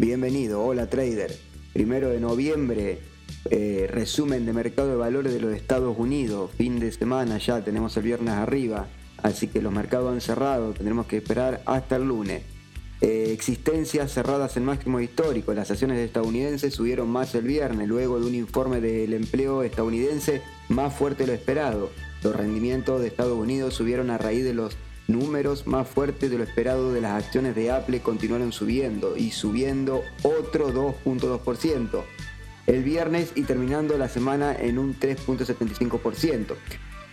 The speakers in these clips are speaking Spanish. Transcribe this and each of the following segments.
Bienvenido, hola trader. Primero de noviembre, eh, resumen de mercado de valores de los Estados Unidos. Fin de semana ya, tenemos el viernes arriba, así que los mercados han cerrado, tendremos que esperar hasta el lunes. Eh, existencias cerradas en máximo histórico. Las acciones estadounidenses subieron más el viernes, luego de un informe del empleo estadounidense más fuerte de lo esperado. Los rendimientos de Estados Unidos subieron a raíz de los números más fuertes de lo esperado de las acciones de Apple continuaron subiendo y subiendo otro 2.2% el viernes y terminando la semana en un 3.75%.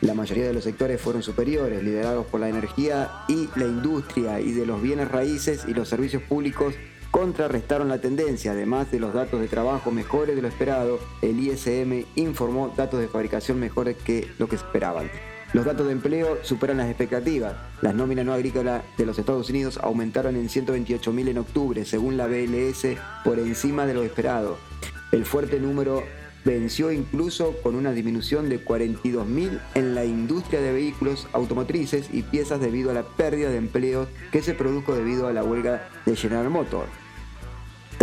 La mayoría de los sectores fueron superiores, liderados por la energía y la industria y de los bienes raíces y los servicios públicos contrarrestaron la tendencia, además de los datos de trabajo mejores de lo esperado, el ISM informó datos de fabricación mejores que lo que esperaban. Los datos de empleo superan las expectativas. Las nóminas no agrícolas de los Estados Unidos aumentaron en 128.000 en octubre, según la BLS, por encima de lo esperado. El fuerte número venció incluso con una disminución de 42.000 en la industria de vehículos automotrices y piezas debido a la pérdida de empleos que se produjo debido a la huelga de General Motors.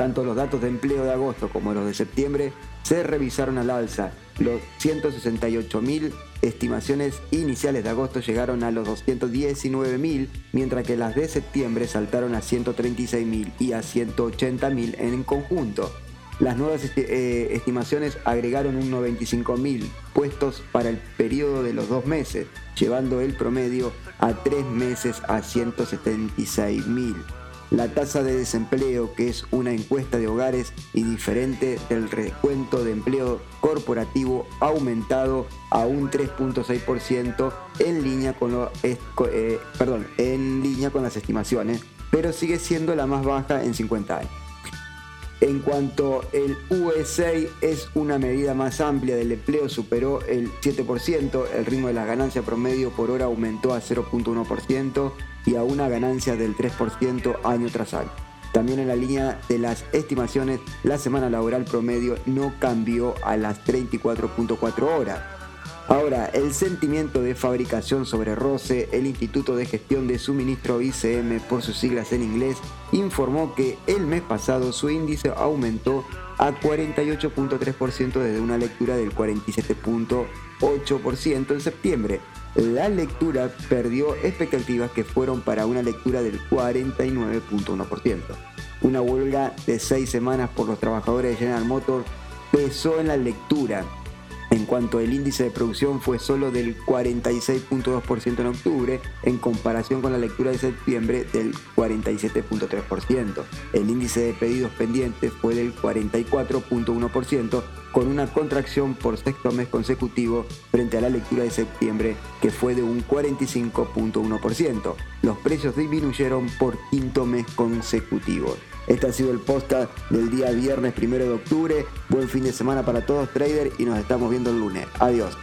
Tanto los datos de empleo de agosto como los de septiembre se revisaron al alza. Los 168.000 estimaciones iniciales de agosto llegaron a los 219.000, mientras que las de septiembre saltaron a 136.000 y a 180.000 en conjunto. Las nuevas eh, estimaciones agregaron un 95.000 puestos para el periodo de los dos meses, llevando el promedio a tres meses a 176.000. La tasa de desempleo, que es una encuesta de hogares y diferente del recuento de empleo corporativo, ha aumentado a un 3.6% en línea con eh, en línea con las estimaciones, pero sigue siendo la más baja en 50 años. En cuanto el USA es una medida más amplia del empleo, superó el 7%, el ritmo de la ganancia promedio por hora aumentó a 0.1% y a una ganancia del 3% año tras año. También en la línea de las estimaciones, la semana laboral promedio no cambió a las 34.4 horas. Ahora, el sentimiento de fabricación sobre roce, el Instituto de Gestión de Suministro ICM por sus siglas en inglés, informó que el mes pasado su índice aumentó a 48.3% desde una lectura del 47.8% en septiembre, la lectura perdió expectativas que fueron para una lectura del 49.1%. Una huelga de seis semanas por los trabajadores de General Motors pesó en la lectura en cuanto el índice de producción fue solo del 46.2% en octubre, en comparación con la lectura de septiembre del 47.3%. El índice de pedidos pendientes fue del 44.1%, con una contracción por sexto mes consecutivo frente a la lectura de septiembre, que fue de un 45.1%. Los precios disminuyeron por quinto mes consecutivo. Este ha sido el podcast del día viernes primero de octubre. Buen fin de semana para todos, traders, y nos estamos viendo lunes. Adiós.